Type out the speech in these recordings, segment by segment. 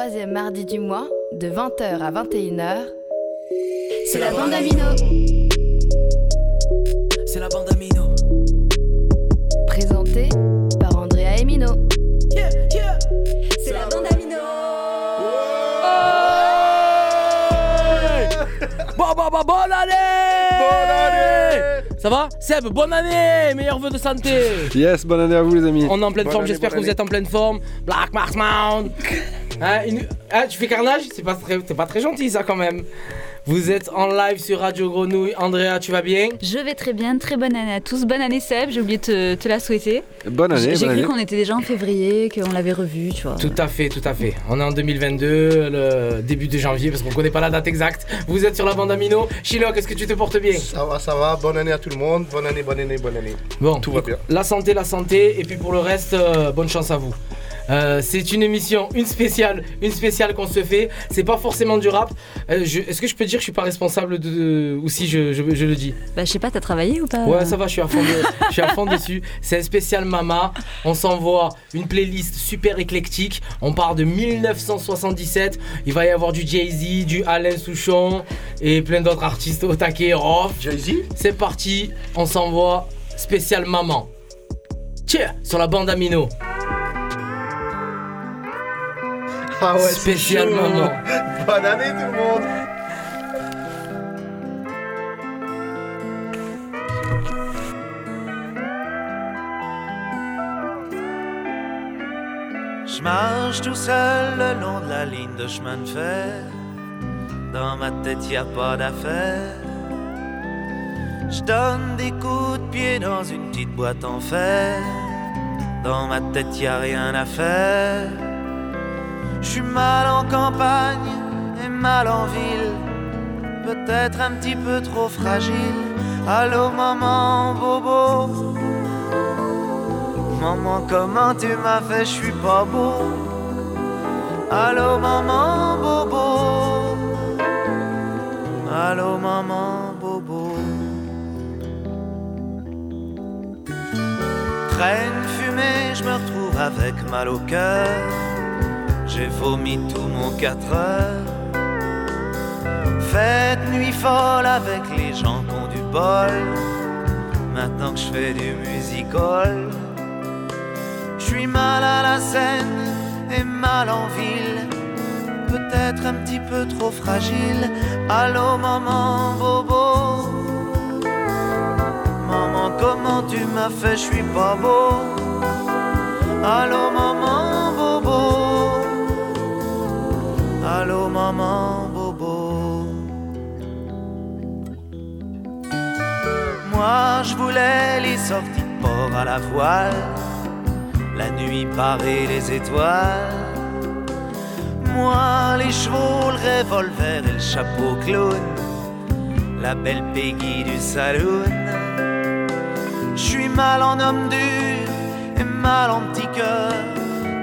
troisième mardi du mois, de 20h à 21h, c'est la bande Amino. C'est la bande Amino. Présentée par Andrea Emino. Yeah, yeah. C'est la bande Amino. Bon, bon, bon, bonne année Bonne année Ça va? Seb, bonne année Meilleurs vœux de santé Yes, bonne année à vous les amis. On est en pleine Bonne forme, j'espère que vous êtes en pleine forme. Black Mars Mound Une- hein, tu fais carnage C'est pas, très... c'est pas très gentil ça quand même. Vous êtes en live sur Radio Grenouille. Andrea, tu vas bien Je vais très bien, très bonne année à tous. Bonne année Seb, j'ai oublié de te, te la souhaiter. Bonne année, J'ai cru qu'on était déjà en février, qu'on l'avait revu, tu vois. Tout à fait, tout à fait. On est en 2022, le début de janvier, parce qu'on connaît pas la date exacte. Vous êtes sur la bande Amino. Chilo, est-ce que tu te portes bien Ça va, ça va. Bonne année à tout le monde. Bonne année, bonne année, bonne année. Bon, Tout va bien. La santé, la santé, et puis pour le reste, euh, bonne chance à vous. Euh, c'est une émission, une spéciale, une spéciale qu'on se fait. C'est pas forcément du rap. Euh, je- Est-ce que je peux dire que je suis pas responsable de, ou si je, je- je le dis? Bah je sais pas, t'as travaillé ou pas? Ouais, ça va, je suis à fond, de- je suis à fond dessus. C'est un spécial Mama. On s'envoie une playlist super éclectique. On part de 1977. Il va y avoir du Jay-Z, du Alain Souchon et plein d'autres artistes au taquet. Rof. Jay-Z? C'est parti, on s'envoie spécial maman. Tiens, sur la bande Amino. Ah ouais, Spécial chaud. maman. Bonne année tout le monde. Je marche tout seul le long de la ligne de chemin de fer. Dans ma tête, y a pas d'affaire. Je donne des coups de pied dans une petite boîte en fer. Dans ma tête, y a rien à faire. Je suis mal en campagne et mal en ville. Peut-être un petit peu trop fragile. Allô, maman, bobo. Maman, comment tu m'as fait, je suis pas beau. Allô, maman, bobo. Allô, maman, bobo. Traîne fumée, je me retrouve avec mal au cœur. J'ai vomi tout mon 4 heures. Fête nuit folle avec les gens qui ont du bol. Maintenant que je fais du musical. Je suis mal à la scène et mal en ville. Peut-être un petit peu trop fragile. Allô, maman, bobo. Maman, comment tu m'as fait, je suis pas beau. Allô, maman, Allô, maman, bobo. Moi, je voulais les sorties de port à la voile la nuit parée les étoiles. Moi, les chevaux, le revolver et le chapeau clown, la belle Peggy du saloon. Je suis mal en homme dur et mal en petit cœur,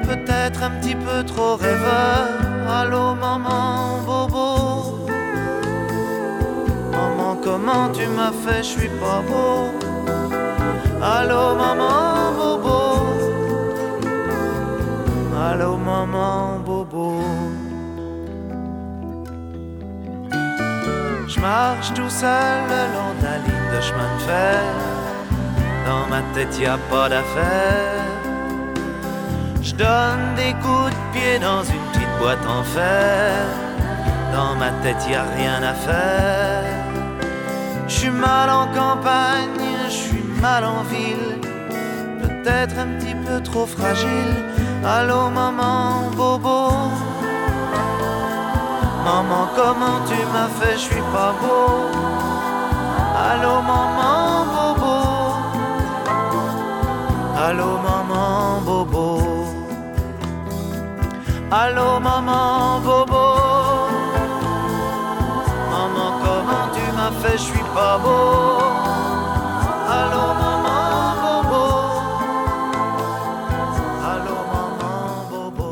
peut-être un petit peu trop rêveur. Allô, maman, bobo. Maman, comment tu m'as fait, je suis pas beau. Allô, maman, bobo. Allô maman bobo Je marche tout seul long de la ligne de chemin de fer Dans ma tête y a pas d'affaire Je donne des coups de pied dans une boîte en fer. Dans ma tête y a rien à faire. Je suis mal en campagne, je suis mal en ville. Peut-être un petit peu trop fragile. Allô maman bobo. Maman comment tu m'as fait? Je suis pas beau. Allô maman bobo. Allô maman Allô maman bobo. Maman comment tu m'as fait je suis pas beau. Allô maman bobo. Allô maman bobo.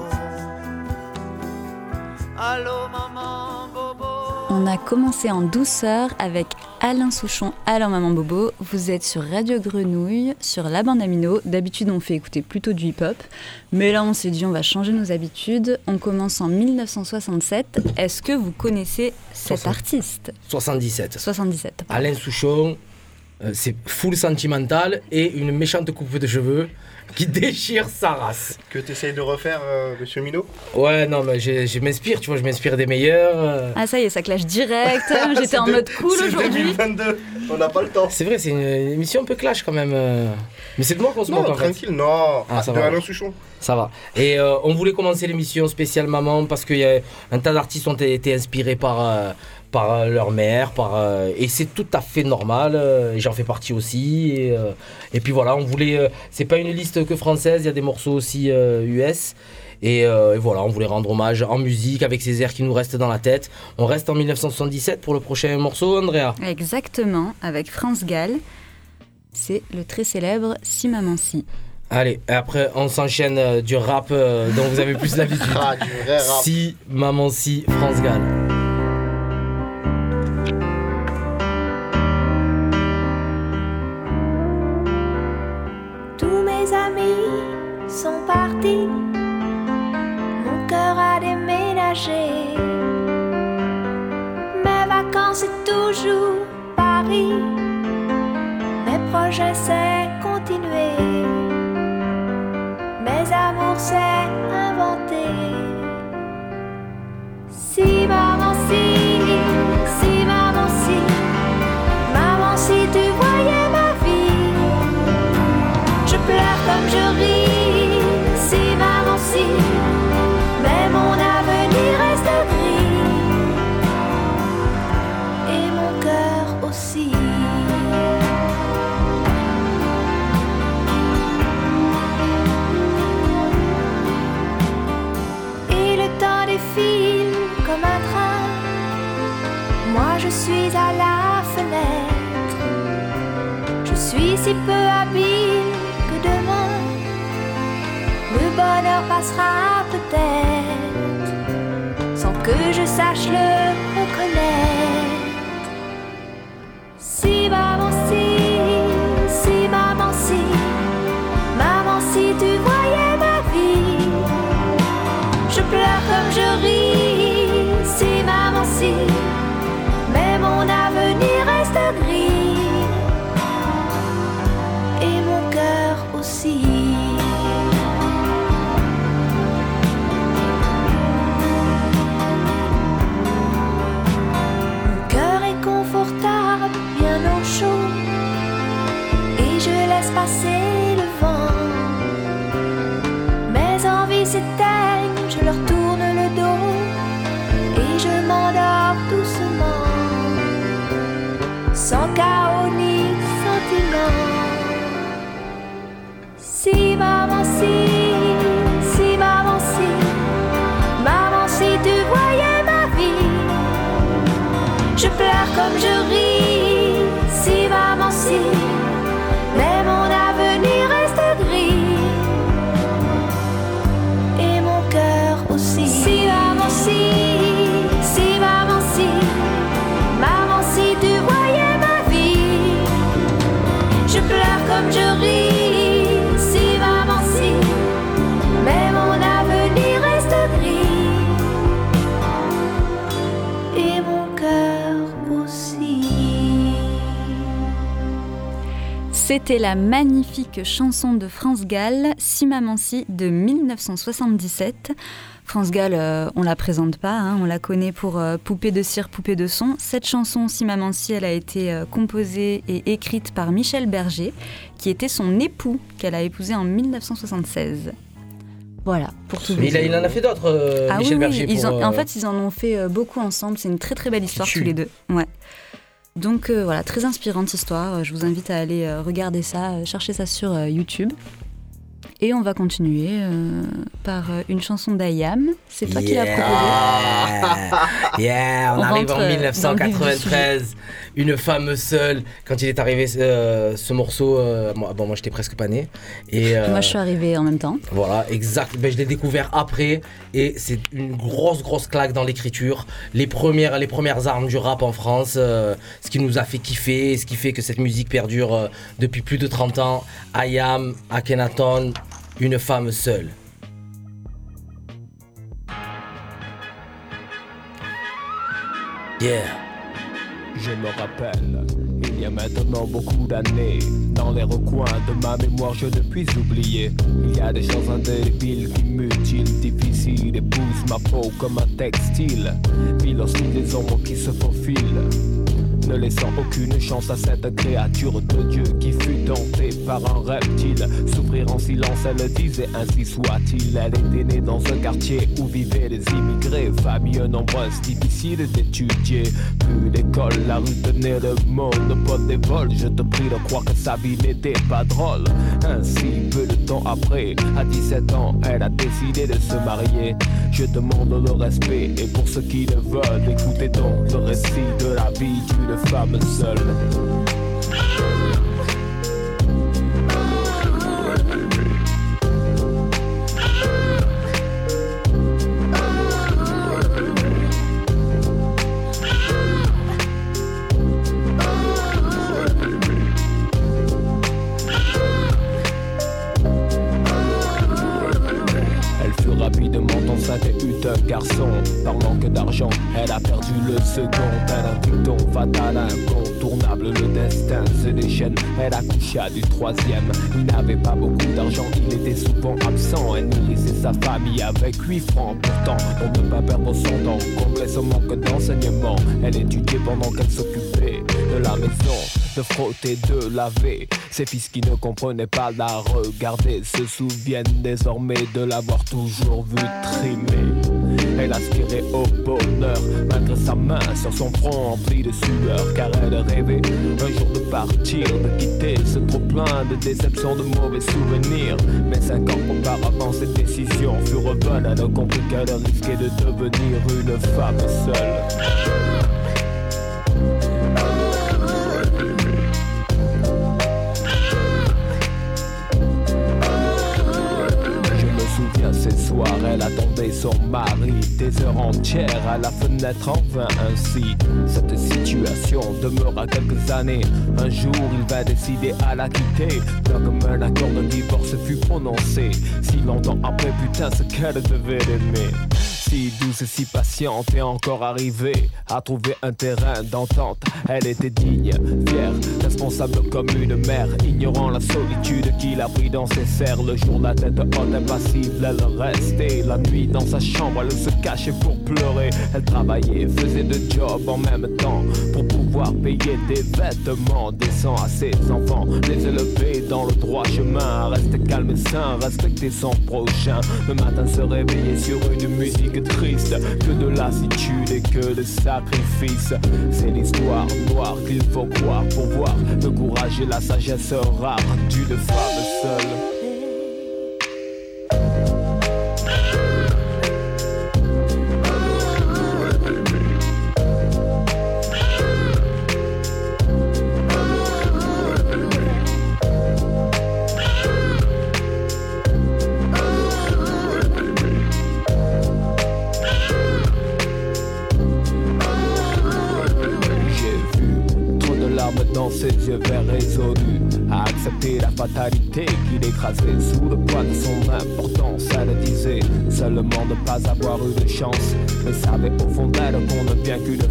Allô maman bobo. On a commencé en douceur avec Alain Souchon, Alain Maman Bobo. Vous êtes sur Radio Grenouille, sur la bande Amino. D'habitude, on fait écouter plutôt du hip-hop. Mais là, on s'est dit, on va changer nos habitudes. On commence en 1967. Est-ce que vous connaissez cet 60. artiste? 77. 77. pardon. Alain Souchon, euh, c'est full sentimental et une méchante coupe de cheveux qui déchire sa race. Que tu essayes de refaire, euh, monsieur Mino Ouais, non, mais je, je m'inspire, tu vois, je m'inspire des meilleurs. euh. Ah, ça y est, ça clash direct. J'étais en mode cool c'est aujourd'hui. 2022, on n'a pas le temps. C'est vrai, c'est une, une émission un peu clash quand même. euh. Mais c'est de moi qu'on se moque Non, en fait. tranquille, non. Ah, ça de va. Alain Souchon. Ça va. Et euh, on voulait commencer l'émission spéciale maman parce qu'il y a un tas d'artistes ont été inspirés par, euh, par euh, leur mère, par, euh, et c'est tout à fait normal. euh, J'en fais partie aussi. Et, euh, et puis voilà, on voulait. euh, c'est pas une liste que française, il y a des morceaux aussi euh, US. Et, euh, et voilà, on voulait rendre hommage en musique avec ces airs qui nous restent dans la tête. On reste en 1977 pour le prochain morceau, Andrea. Exactement, avec France Gall. C'est le très célèbre Si Maman Si. Allez, et après on s'enchaîne euh, du rap euh, dont vous avez plus l'habitude. Ah, du vrai rap. Si, maman, si, France Gall. Mon cœur a déménagé. Mes vacances c'est toujours Paris, mes projets c'est continuer, mes amours c'est inventer. Si maman si passera peut-être sans que je sache le reconnaître. C'était la magnifique chanson de France Gall, Si Maman Si, de 1977. France Gall, euh, on la présente pas, hein, on la connaît pour euh, Poupée de cire, Poupée de son. Cette chanson, Si Maman Si, elle a été euh, composée et écrite par Michel Berger, qui était son époux, qu'elle a épousé en 1976. Voilà, pour tout Mais il, a- dire. il en a fait d'autres, euh, Ah Michel oui, Berger. ils pour, en- euh, en fait, ils en ont fait euh, beaucoup ensemble. C'est une très très belle histoire tous les deux. Ouais. Donc euh, voilà, très inspirante histoire. Euh, Je vous invite à aller euh, regarder ça, chercher ça sur YouTube. Et on va continuer euh, par euh, une chanson d'Ayam. C'est toi qui l'as proposée. Yeah, on, On arrive en euh, dans le vif du 1993. Une femme seule. Quand il est arrivé euh, ce morceau, euh, moi, bon, moi j'étais presque pas né. Et, euh, Moi, je suis arrivée en même temps. Voilà, exact. Ben, je l'ai découvert après et c'est une grosse, grosse claque dans l'écriture. Les premières, les premières armes du rap en France, euh, ce qui nous a fait kiffer, ce qui fait que cette musique perdure euh, depuis plus de 30 ans. Ayam, Akhenaton, une femme seule. Yeah. Je me rappelle, il y a maintenant beaucoup d'années, dans les recoins de ma mémoire, je ne puis oublier. Il y a des choses indélébiles qui mutilent, difficiles, épousent ma peau comme un textile. Pile aussi des ombres qui se faufilent. Ne laissant aucune chance à cette créature de Dieu qui fut tentée par un reptile. Souffrir en silence, elle disait ainsi soit-il. Elle était née dans un quartier où vivaient les immigrés, famille nombreuse, difficile d'étudier. Plus d'école, la rue tenait le monopole des vols. Je te prie de croire que sa vie n'était pas drôle. Ainsi, peu de temps après, à 17 ans, elle a décidé de se marier. Je demande le respect et pour ceux qui le veulent, écoutez donc le récit de la vie d'une femme seule. Elle fut rapidement enceinte et un garçon. Par manque d'argent, elle a perdu le second. A un dicton fatal, incontournable. Le destin se déchaîne. Elle accoucha du troisième. Il n'avait pas beaucoup d'argent, il était souvent absent. Elle nourrissait sa famille avec 8 francs. Pourtant, pour ne pas perdre son temps, combler son manque d'enseignement. Elle étudiait pendant qu'elle s'occupait de la maison de frotter, de laver. Ses fils qui ne comprenaient pas la regarder se souviennent désormais de l'avoir toujours vu trimer. Elle aspirait au bonheur, malgré sa main sur son front empli de sueur, car elle rêvait un jour de partir, de quitter ce trop plein de déceptions, de mauvais souvenirs. Mais cinq ans auparavant, cette décision fut revenue. Elle a compris qu'elle risquait de devenir une femme seule. Son mari des heures entières à la fenêtre en vain ainsi. Cette situation demeura quelques années. Un jour, il va décider à la quitter. Comme un accord de divorce fut prononcé. Si longtemps après, putain, ce qu'elle devait l'aimer. Si douce et si patiente et encore arrivée à trouver un terrain d'entente. Elle était digne, fière, responsable comme une mère, ignorant la solitude qui l'a pris dans ses serres. Le jour, la tête haute, impassible, elle restait. La nuit, dans sa chambre, elle se cachait pour pleurer. Elle travaillait, faisait de job en même temps pour pouvoir payer des vêtements décents à ses enfants. Les élever dans le droit chemin, rester calme et sain, respecter son prochain. Le matin, se réveiller sur une musique triste, que de lassitude et que de sacrifice. C'est l'histoire noire qu'il faut croire pour voir le courage et la sagesse rare d'une femme seule.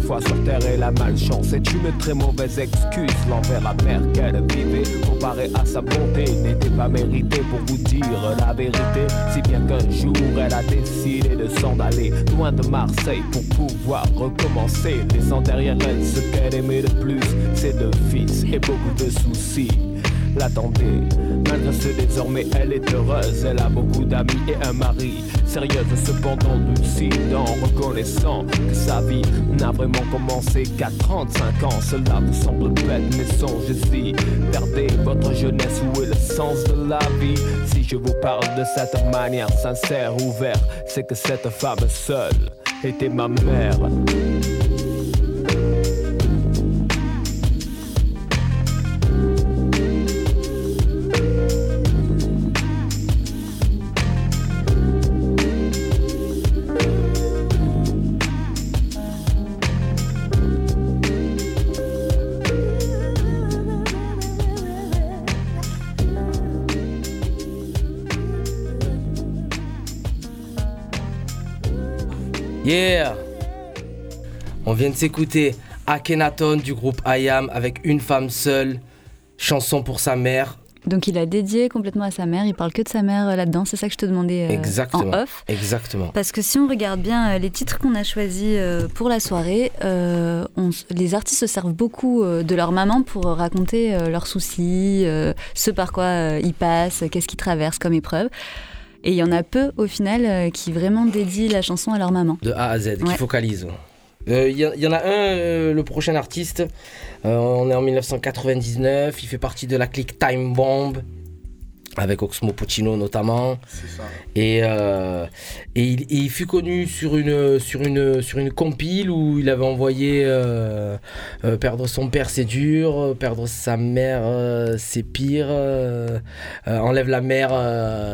Fois sur terre et la malchance est une très mauvaise excuse. L'envers la mer qu'elle vivait, comparé à sa bonté, n'était pas mérité pour vous dire la vérité. Si bien qu'un jour elle a décidé de s'en aller loin de Marseille pour pouvoir recommencer, laissant derrière elle ce qu'elle aimait le plus, ses deux fils et beaucoup de soucis. L'attendait. Malgré ce désormais elle est heureuse, elle a beaucoup d'amis et un mari. Sérieuse cependant lucide en reconnaissant que sa vie n'a vraiment commencé qu'à 35 ans. Cela vous semble bête mais songez-y. Perdez votre jeunesse, où est le sens de la vie? Si je vous parle de cette manière sincère, ouverte, c'est que cette femme seule était ma mère. Yeah On vient de s'écouter Akhenaton du groupe IAM avec Une femme seule, chanson pour sa mère. Donc il a dédié complètement à sa mère, il parle que de sa mère euh, là-dedans, c'est ça que je te demandais euh, Exactement. en off. Exactement. Parce que si on regarde bien euh, les titres qu'on a choisis pour la soirée, euh, on les artistes se servent beaucoup de leur maman pour raconter leurs soucis, euh, ce par quoi ils passent, qu'est-ce qu'ils traversent comme épreuve. Et il y en a peu au final euh, qui vraiment dédient la chanson à leur maman. De A à Z, qui Ouais. focalise. Euh, Il y, il en a un, euh, le prochain artiste, euh, on est en 1999, il fait partie de la clique Time Bomb, avec Oxmo Puccino notamment. C'est ça. Et, euh, et il, et il fut connu sur une, sur, une, sur une compile où il avait envoyé euh, euh, Perdre son père c'est dur, perdre sa mère c'est pire, enlève la mer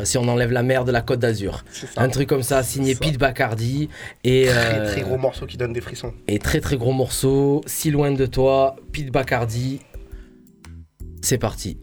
si on enlève la mer de la Côte d'Azur. Un truc comme ça, signé. Pete Bacardi. Et, Très, très gros morceau qui donne des frissons. et très très gros morceau, Si loin de toi, Pete Bacardi. C'est parti.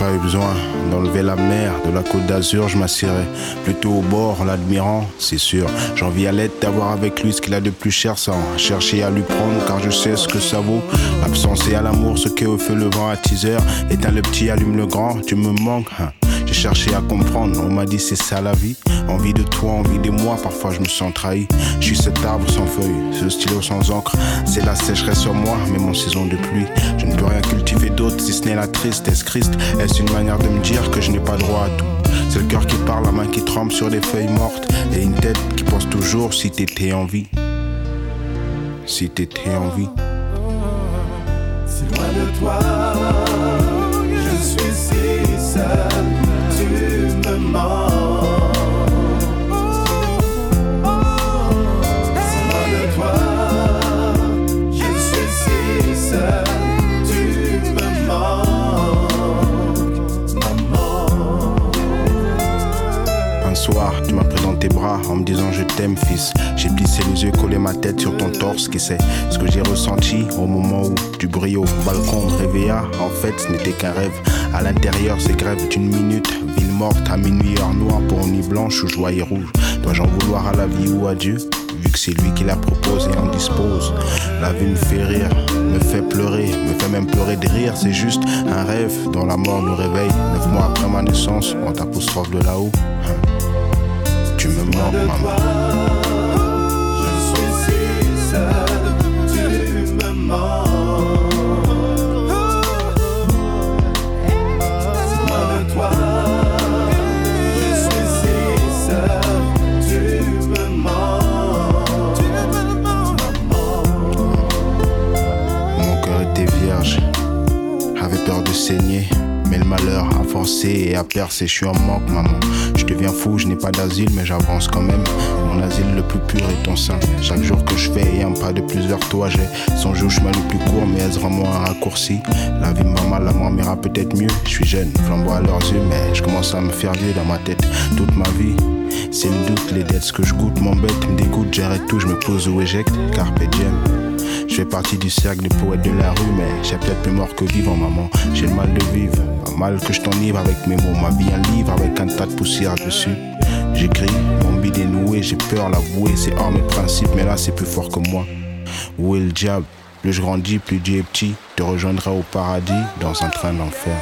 Pas eu besoin d'enlever la mer de la côte d'Azur, je m'assierais plutôt au bord l'admirant, c'est sûr. J'envie à l'aide d'avoir avec lui ce qu'il a de plus cher sans chercher à lui prendre car je sais ce que ça vaut. L'absence et à l'amour, ce que fait le vent à teaser. Éteins le petit, allume le grand, tu me manques. hein. J'ai cherché à comprendre, on m'a dit c'est ça la vie. Envie de toi, envie de moi, parfois je me sens trahi. Je suis cet arbre sans feuilles, ce stylo sans encre. C'est la sécheresse sur moi, même en saison de pluie. Je ne peux rien cultiver d'autre si ce n'est la tristesse. Christ, est-ce une manière de me dire que je n'ai pas droit à tout? C'est le cœur qui parle, la main qui tremble sur des feuilles mortes. Et une tête qui pense toujours si t'étais en vie. Si t'étais en vie. Si loin de toi, je suis si seul, tu m'as pris dans tes bras en me disant je t'aime, fils. J'ai plissé les yeux, collé ma tête sur ton torse, qui c'est ce que j'ai ressenti au moment où du bruit au balcon réveilla. En fait, ce n'était qu'un rêve. À l'intérieur, c'est grève d'une minute. Ville morte à minuit, heure noire pour nuit blanche ou joie rouge. Dois-je en vouloir à la vie ou à Dieu? Vu que c'est lui qui la propose et en dispose. La vie me fait rire, me fait pleurer, me fait même pleurer de rire. C'est juste un rêve dont la mort nous réveille. Neuf mois après ma naissance, on t'apostrophe de là-haut. Tu me de maman. je suis si Mais le malheur a forcé et a percé, je suis en manque, maman. Je deviens fou, je n'ai pas d'asile, mais j'avance quand même. Mon asile le plus pur est ton sein. Chaque jour que je fais un pas de plus vers toi, j'ai songé au chemin le plus court, mais est-ce vraiment un raccourci? La vie m'a mal, la mort m'ira peut-être mieux. Je suis jeune, flamboie à leurs yeux, mais je commence à me faire vieux dans ma tête. Toute ma vie, c'est le doute, les dettes, que je goûte m'embête, me dégoûte, j'arrête tout, je me pose ou éjecte. Carpe diem. Je fais partie du cercle des poètes de la rue, mais j'ai peut-être plus mort que vivant, maman. J'ai le mal de vivre, pas mal que je t'enivre avec mes mots. Ma vie, un livre avec un tas de poussière dessus. J'écris, mon bide est noué, j'ai peur l'avouer, c'est hors mes principes, mais là c'est plus fort que moi. Où est le diable? Plus je grandis, plus Dieu est petit. Te rejoindrai au paradis dans un train d'enfer.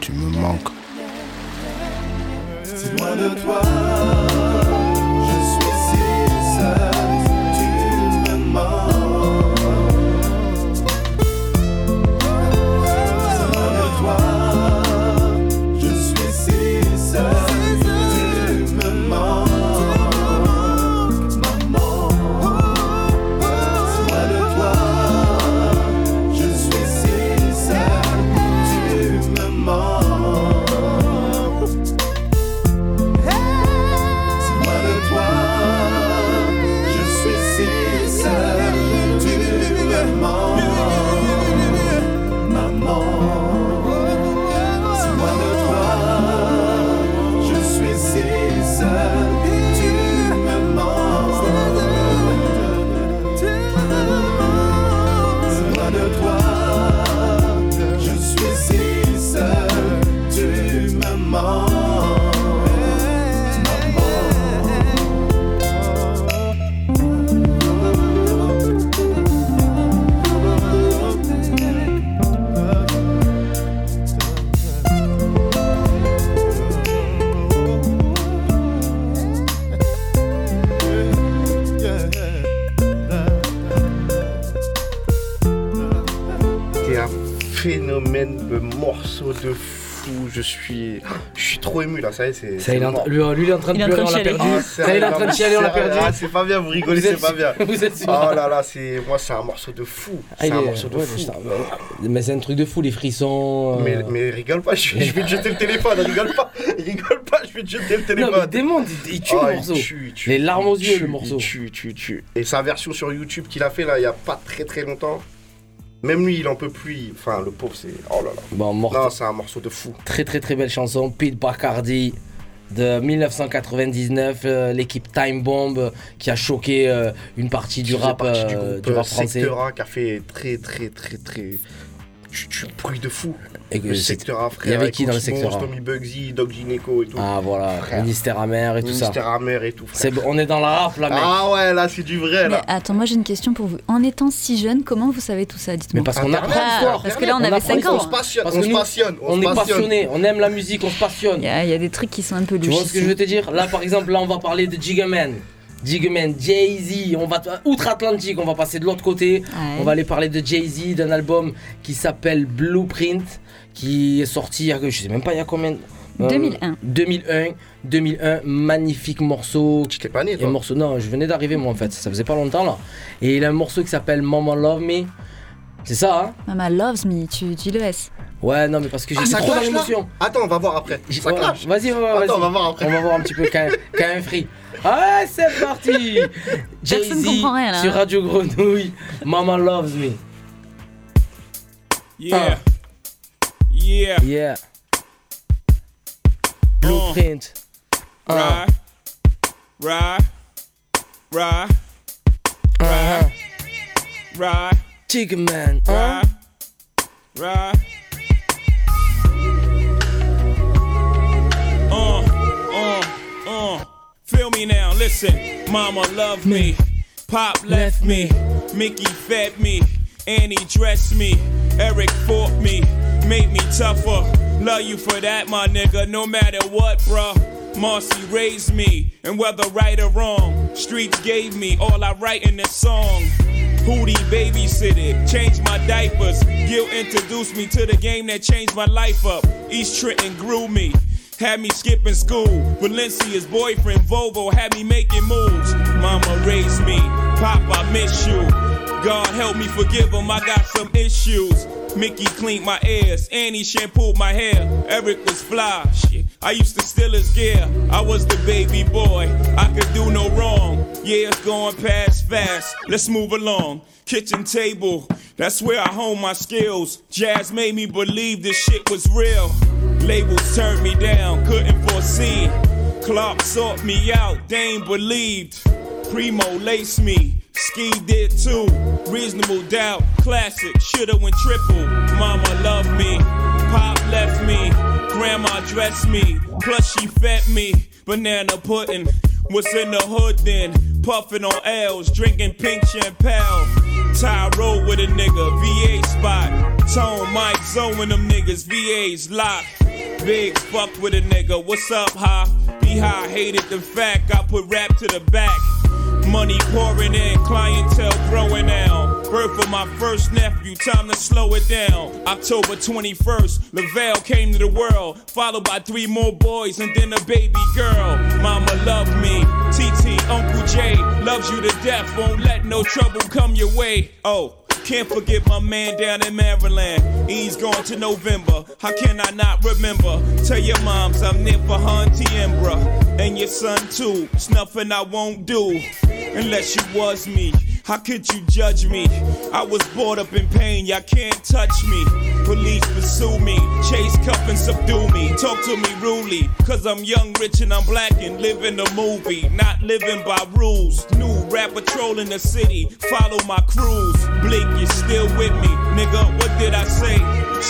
Tu me manques. Si loin de toi. Morceau de fou. Je suis, je suis trop ému là. Ça y est, c'est. Ça, il est en lui, lui, il est en train de pleurer, on l'a perdu. Ah, Ça, il est en train de chialer, on l'a perdu. ah, c'est pas bien, vous rigolez, c'est pas bien. Vous êtes sûr Oh là là, c'est moi, c'est un morceau de fou. Ah, C'est un morceau de ouais, fou. mais c'est un truc de fou, les frissons. euh. Mais, mais rigole pas, je, je vais te jeter le téléphone, rigole pas, rigole pas, je vais te jeter le Non, mais téléphone. démonte, il, il tue Ah, le morceau. Les larmes aux yeux, le morceau. Et sa version sur YouTube qu'il a fait là, il y a pas très très longtemps. Même lui, il en peut plus. Enfin, le pauvre, c'est. Oh là là. Bon, morceau. Non, c'est un morceau de fou. Très très très belle chanson, Pete Bacardi de 1999, euh, l'équipe Time Bomb euh, qui a choqué euh, une partie du rap, partie du groupe du rap français. Qui a fait très très très très. Tu, tu bruit de fou. Et que Le secteur A, frère. il y avait avec qui dans le secteur A Tommy Bugsy, Doc Gineco et tout. Ah voilà, Frère. Ministère amer et tout ça. Ministère amer et tout, frère. C'est bon, on est dans la rap là, mec. Ah ouais, là, c'est du vrai, Mais là. attends, moi j'ai une question pour vous. En étant si jeune, comment vous savez tout ça Dites-moi. Mais parce qu'on apprend Ah, parce que là, on On avait apprend 5 ans. On se passionne, Parce on se nous, passionne. On, est passionne. passionné, on aime la musique, on se passionne. Il y, a, il y a des trucs qui sont un peu Tu vois ce que je veux louches. te dire? Là par exemple, là on va parler de Gigaman. Gigaman, Jay-Z, on va outre-Atlantique, on va passer de l'autre côté. Ouais. On va aller parler de Jay-Z, d'un album qui s'appelle Blueprint, qui est sorti, il y a- je sais même pas il y a combien. euh, 2001. 2001, 2001, magnifique morceau. Tu t'es pas né, Et un toi morceau, non, je venais d'arriver moi en fait, ça faisait pas longtemps là. Et il a un morceau qui s'appelle Mama Love Me. C'est ça, hein Mama loves me, tu, tu le laisses. Ouais, non, mais parce que j'ai Ah, ça trop dans l'émotion. Attends, on va voir après. J'ai- Ça ouais, clash. Vas-y, ouais, Attends, vas-y. on va voir après. On va voir un petit peu quand quand un free. Ah, c'est parti Personne Jay-Z comprend rien, là. sur Radio Grenouille, Mama Loves Me. Yeah. Yeah. Yeah. Blueprint. Ah. Right. Right. Right. Right. Chicken Man. Hein? Right. Uh, uh, uh. Feel me now, listen. Mama loved me. Pop left me. Mickey fed me. Annie dressed me. Eric fought me. Made me tougher. Love you for that, my nigga, no matter what, bruh. Marcy raised me, and whether right or wrong, streets gave me all I write in this song. Hootie babysitted, changed my diapers. Gil introduced me to the game that changed my life up. East Trenton grew me, had me skipping school. Valencia's boyfriend Volvo had me making moves. Mama raised me, Pop, I miss you. God help me forgive him, I got some issues. Mickey cleaned my ears, Annie shampooed my hair. Eric was fly, shit. I used to steal his gear. I was the baby boy, I could do no wrong. Yeah, it's going past fast. Let's move along. Kitchen table, that's where I hone my skills. Jazz made me believe this shit was real. Labels turned me down, couldn't foresee. Clark sought me out, ain't believed. Primo laced me, Ski did too. Reasonable doubt, classic, shoulda went triple. Mama loved me, Pop left me, Grandma dressed me, plus she fed me. Banana pudding, what's in the hood then? Puffin' on L's, drinking pink champagne. Ty roll with a nigga, VA spot. Tone Mike, Zoe them niggas, VA's locked. Big fuck with a nigga. What's up, huh? Be high, hated the fact I put rap to the back. Money pouring in, clientele growing now. Birth of my first nephew, time to slow it down. October 21st, Lavelle came to the world, followed by three more boys and then a baby girl. Mama loved me. TT, Uncle Jay loves you to death, won't let no trouble come your way. Oh. Can't forget my man down in Maryland. He's gone to November. How can I not remember? Tell your moms I'm there for her and And your son too. It's nothing I won't do. Unless you was me. How could you judge me? I was brought up in pain, y'all can't touch me. Police pursue me, chase, cuff, and subdue me. Talk to me rudely, cause I'm young, rich, and I'm black and live in a movie. Not living by rules. New rap patrol in the city, follow my cruise. Blink, you still with me. Nigga, what did I say?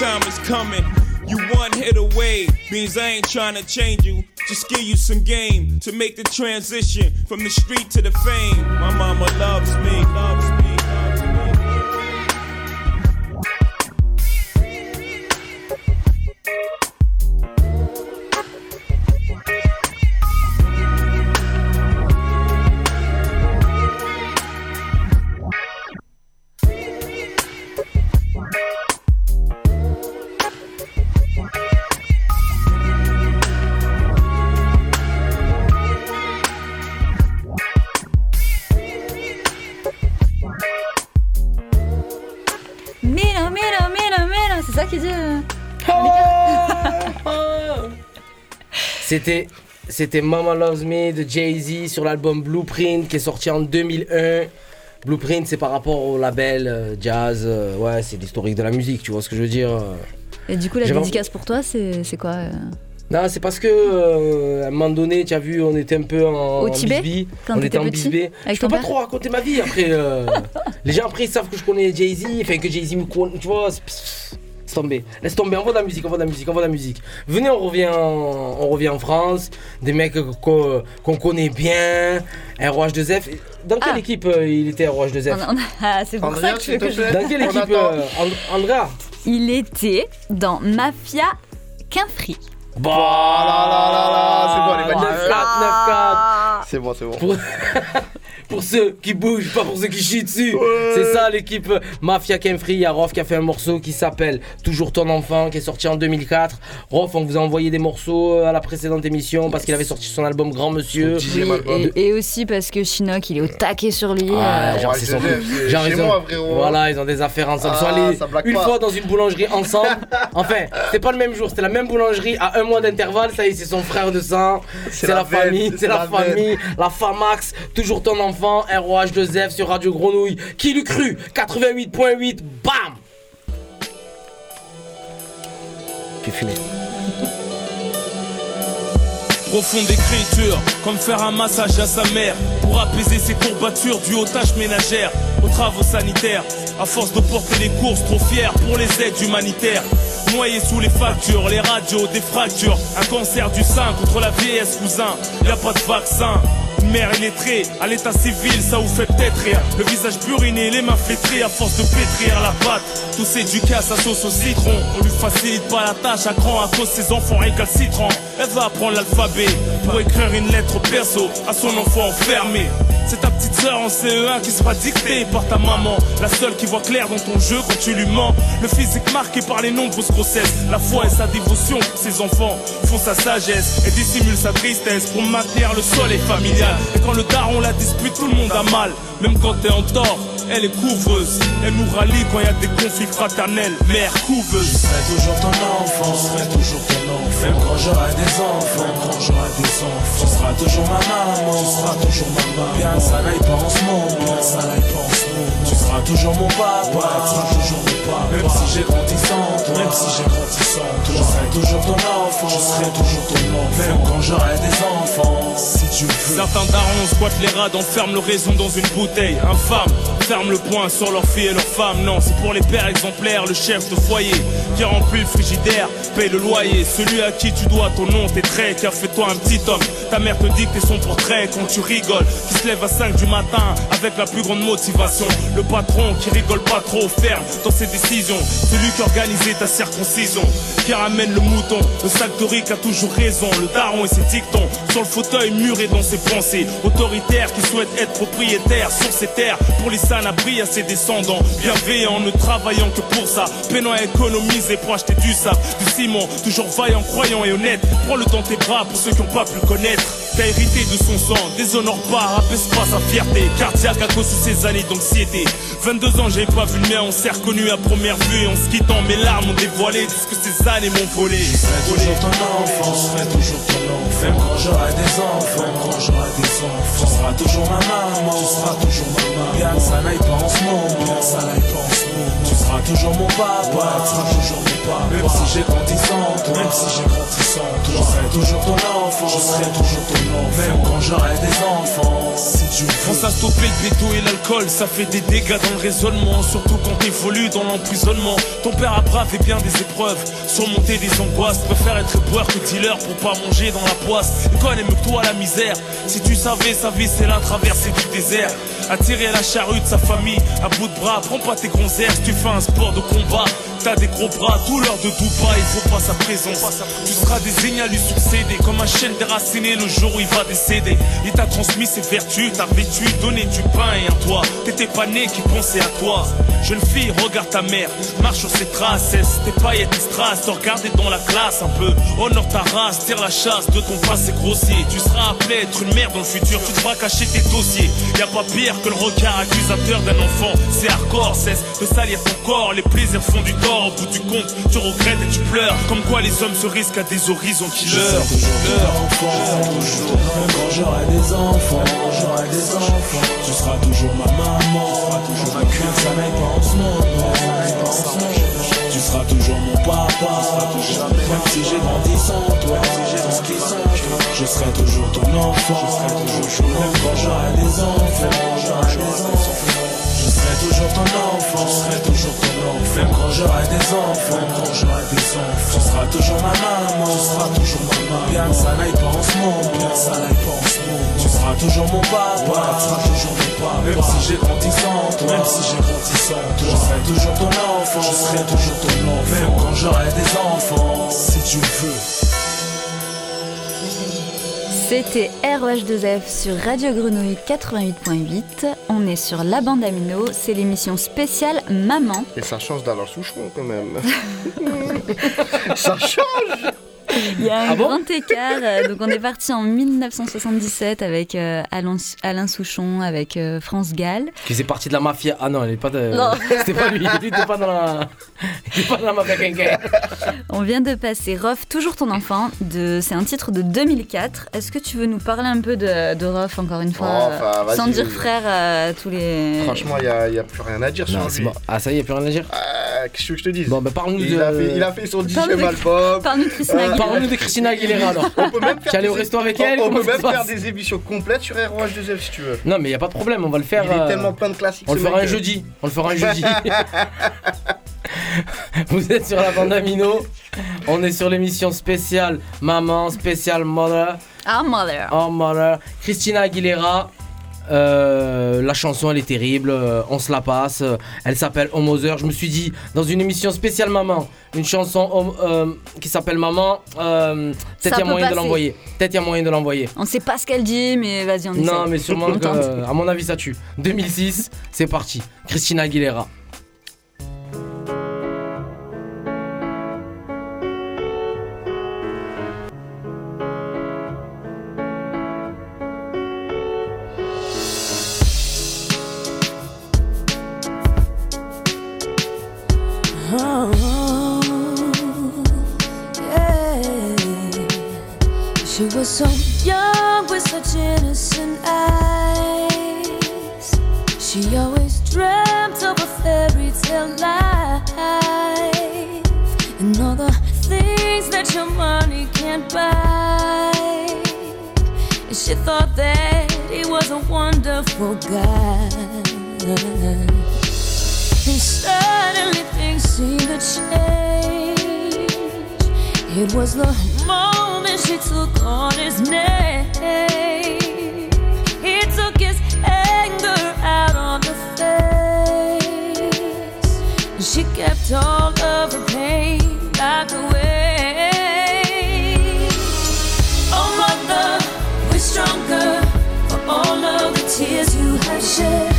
Time is coming. You one hit away, means I ain't trying to change you. Just give you some game to make the transition from the street to the fame. My mama loves me, loves me, C'était c'était Mama Loves Me de Jay-Z sur l'album Blueprint qui est sorti en 2001. Blueprint, c'est par rapport au label euh, jazz. euh, ouais, c'est l'historique de la musique, tu vois ce que je veux dire. euh. Et du coup, la dédicace pour toi, c'est quoi euh? Non, c'est parce que euh, à un moment donné, tu as vu, on était un peu en, Au en Tibet? Quand on était en petit? Je peux pas trop raconter ma vie après. euh, les gens après ils savent que je connais Jay-Z, enfin que Jay-Z me connaît, tu vois. Laisse tomber, laisse tomber, on voit de la musique, on voit de la musique, on voit de la musique. Venez, on revient, en- on revient en France, des mecs qu'on connaît bien, ROH2F. Dans quelle Ah. équipe euh, il était ROH2F On- on- ah, C'est pour Andrea, ça que tu veux que je... Dans quelle équipe euh, And- Andrea Il était dans Mafia Quinfri. Bah là là là là, c'est bon, elle est validée. 9-4, 9-4. C'est bon, c'est bon. Pour, ceux qui bougent, pas pour ceux qui chient dessus. C'est ça l'équipe Mafia Kenfree. Il y a Rof qui a fait un morceau qui s'appelle Toujours ton enfant, qui est sorti en 2004. Rof, on vous a envoyé des morceaux euh, à la précédente émission parce qu'il avait sorti son album Grand Monsieur. Album. Et, et aussi parce que Chinook, il est au taquet sur lui. Ah, euh, genre, ouais, c'est son- c'est genre, ils ont-. Voilà, ils ont des affaires ensemble. Ils sont Ah, allés une pas. fois dans une boulangerie ensemble. enfin, c'était pas le même jour, c'était la même boulangerie à un mois d'intervalle. Ça y est, c'est son frère de sang. C'est la famille, c'est c'est la, la famille, la Famax, toujours ton enfant, ROH2F sur Radio Grenouille. Qui l'eût cru? 88.8, bam! Puis fini. Profonde écriture, comme faire un massage à sa mère. Pour apaiser ses courbatures dues aux tâches ménagères Aux travaux sanitaires, à force de porter les courses Trop fier pour les aides humanitaires. Noyé sous les factures, les radios, des fractures Un cancer du sein contre la vieillesse cousin. Y a pas de vaccin mère illettrée, à l'état civil, ça vous fait peut-être rire. Le visage buriné, les mains flétries, à force de pétrir la pâte. Tous ces ducats, sa sauce au citron. On lui facilite pas la tâche à cran à cause ses enfants récalcitrants. Elle va apprendre l'alphabet pour écrire une lettre perso à son enfant enfermé. C'est ta petite sœur en CE1 qui sera dictée par ta maman. La seule qui voit clair dans ton jeu quand tu lui mens. Le physique marqué par les nombreuses grossesses. La foi et sa dévotion ses enfants font sa sagesse et dissimule sa tristesse pour maintenir le soleil familial. Et quand le daron la dispute, tout le monde a mal. Même quand t'es en tort, elle est couvreuse. Elle nous rallie quand y a des conflits fraternels. Mère couveuse. Je serai toujours ton enfant, je serai toujours ton enfant. Même quand j'aurai des enfants, quand j'aurai des enfants. Tu seras toujours ma maman, tu seras toujours ma maman. Bien ça n'aille pas en ce moment, bien ça n'aille pas en ce. Tu seras toujours mon papa, tu seras toujours mon papa. Même si j'ai toi, même si j'ai grandi sans toi. Je serai toujours ton enfant, je serai toujours ton enfant. Même quand j'aurai des enfants, si tu veux. Certains darons squattent les rades, enferment le raison dans une bouteille. Infâme, ferme le poing sur leurs filles et leurs femmes. Non, c'est pour les pères exemplaires, le chef de foyer qui remplit le frigidaire, paye le loyer. Celui à qui tu dois ton nom, tes traits, qui a fait toi un petit homme. Ta mère te dit que t'es son portrait quand tu rigoles. Qui se lève à 5 du matin avec la plus grande motivation. Le patron qui rigole pas trop, ferme dans ses décisions. Celui qui organisait ta circoncision, qui ramène le mouton. Le sac de a toujours raison. Le daron et ses dictons sur le fauteuil muré dans ses pensées. Autoritaire qui souhaite être propriétaire sur ses terres. Pour les sans-abri à ses descendants. Bienveillant, ne travaillant que pour ça. Peinant à économiser pour acheter du sable, du ciment. Toujours vaillant, croyant et honnête. Prends le temps tes bras pour ceux qui n'ont pas pu le connaître. T'as hérité de son sang, déshonore pas, rabaisse pas sa fierté. Cardiaque à cause de ses années d'anxiété. 22 ans, j'avais pas vu le mien, on s'est reconnu à première vue. Et en se quittant, mes larmes ont dévoilé tout ces années m'ont volé. Je serai toujours ton enfant, je serai toujours ton enfant. Même quand j'aurai des enfants, même quand j'aurai des enfants. Tu seras toujours ma maman, tu seras toujours ma maman. Bien ça n'aille pas en ce moment, bien ça n'aille pas en ce moment. Tu seras toujours mon papa, tu seras toujours mon papa. Même si j'ai grandi sans toi, même si j'ai grandi sans toi. Je serai toujours ton enfant, je serai toujours ton enfant. Même quand j'aurai des enfants, si tu veux. Pense à stopper le béto et l'alcool, ça fait des dégâts dans le raisonnement, surtout quand t'évolues dans l'emprisonnement. Ton père a bravé bien des épreuves, surmonter des angoisses, préfère être éboueur que dealer pour pas manger dans la poisse. Mieux que toi la misère, si tu savais sa vie c'est la traversée du désert. Attirer la charrue de sa famille, à bout de bras, prends pas tes si tu fais un sport de combat. Des gros bras, tout l'heure de Dubaï, il faut pas sa présence. Tu seras désigné à lui succéder, comme un chêne déraciné le jour où il va décéder. Il t'a transmis ses vertus, t'as vêtu, donné du pain et un toit. T'étais pas né qui pensait à toi. Jeune fille, regarde ta mère, marche sur ses traces, tes paillettes tes strass, te regarder dans la classe un peu. Honore ta race, tire la chasse de ton passé grossier. Tu seras appelé être une mère dans le futur, tu devras cacher tes dossiers. Y a pas pire que le regard accusateur d'un enfant. C'est hardcore, cesse de salir ton corps, les plaisirs font du tort. Au bout du compte, tu regrettes et tu pleures. Comme quoi les hommes se risquent à des horizons qui serai toujours enfant, toujours. Même quand j'aurai des enfants, j'aurai des enfants. Tu seras toujours ma maman, tu seras toujours ma cure, ça n'aille pas en ce moment. Tu seras toujours mon papa, même si j'ai grandi sans toi, si j'ai grandi sans toi. Je serai toujours ton enfant, même quand j'aurai des enfants, j'aurai des enfants. Toujours ton enfant, je serai toujours ton enfant. Même quand j'aurai des enfants, même quand j'aurai des enfants. Tu seras toujours ma maman, tu seras toujours ma maman. Bien que ça n'aille pas en ce moment, bien que ça n'aille pas en ce moment. Tu seras toujours mon papa, tu seras toujours mon papa. Même si j'ai grandi sans toi, même si j'ai grandi sans toi. Je serai toujours ton enfant, je serai toujours ton enfant. Même quand j'aurai des enfants, si tu veux. C'était ROH2F sur Radio Grenouille 88.8. On est sur la bande Amino, c'est l'émission spéciale Maman. Et ça change d'Alain Souchon quand même. ça change Il y a un Ah bon grand écart. euh, Donc on est parti en 1977 avec euh, Alain, Alain Souchon, avec euh, France Gall. Qui faisait partie de la mafia. Ah non, elle est pas de. Non. C'était pas lui. Lui, il était pas dans la. Il était pas dans la mafia. On vient de passer Rof, toujours ton enfant. De... C'est un titre de 2004. Est-ce que tu veux nous parler un peu de, de Rof encore une fois Oh, enfin, euh, vas-y, Sans dire frère à tous les. Franchement, il n'y a, y a plus rien à dire Non, sur c'est lui. bon. Ah, ça y est, plus rien à dire. Euh, Qu'est-ce que je te dis? Bon, bah parle-nous il, de. a fait, il a fait son Parle-nous 10 de- album. Parle-nous de Euh, Aguilera. Parle-nous de Christina Aguilera alors. On peut même faire au des- resto avec on- elle On, comment peut ça même se faire passe des émissions complètes sur ROH2F si tu veux. Non, mais y a pas de problème, on va le faire. Il est euh, tellement plein de classiques. On le fera un euh. jeudi. On le fera un jeudi. Vous êtes sur la bande Amino. On est sur l'émission spéciale Maman, spéciale Mother. Ah, mother. Oh Mother. Christina Aguilera. Euh, la chanson elle est terrible, euh, on se la passe. euh, elle s'appelle Homozer. Je me suis dit dans une émission spéciale Maman, une chanson qui s'appelle Maman, peut-être il y a peut moyen de l'envoyer. Peut-être il y a moyen de l'envoyer. On sait pas ce qu'elle dit, mais vas-y, on essaie. Non, mais sûrement que, à mon avis, ça tue. 2006, c'est parti. Christina Aguilera. Oh, yeah. She was so young with such innocent eyes. She always dreamt of a fairy tale life and all the things that your money can't buy. And She thought that he was a wonderful guy. And suddenly things seemed to change. It was the moment she took on his name. He took his anger out on the face. She kept all of her pain locked away. Oh, mother, we're stronger for all of the tears you have shed.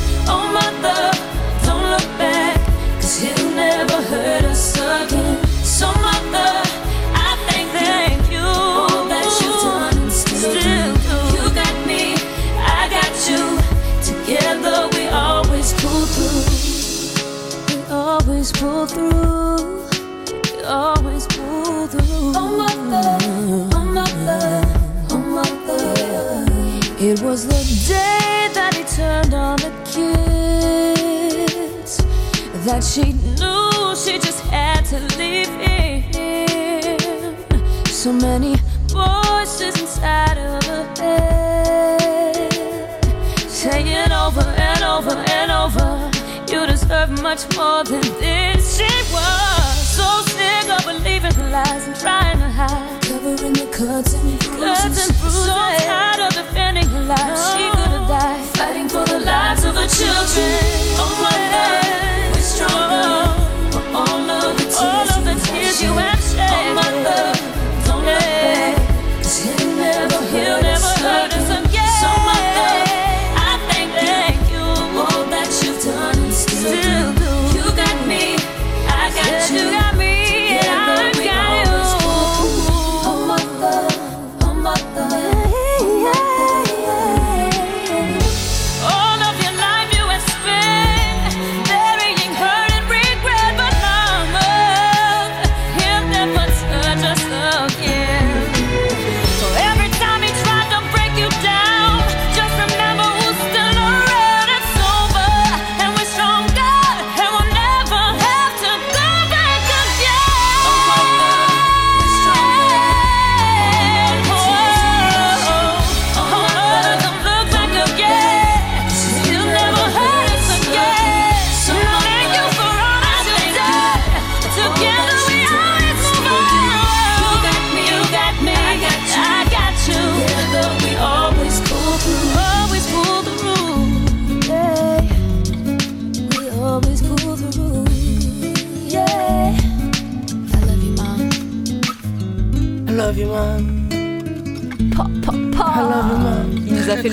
Pull through. We always pull through. We always pull through. Oh, mother, oh, mother, oh, mother. It was the day that he turned on the kids that she knew she just had to leave. So many voices inside of her head saying over and over and over, you deserve much more than this. She was so sick of believing lies and trying to hide,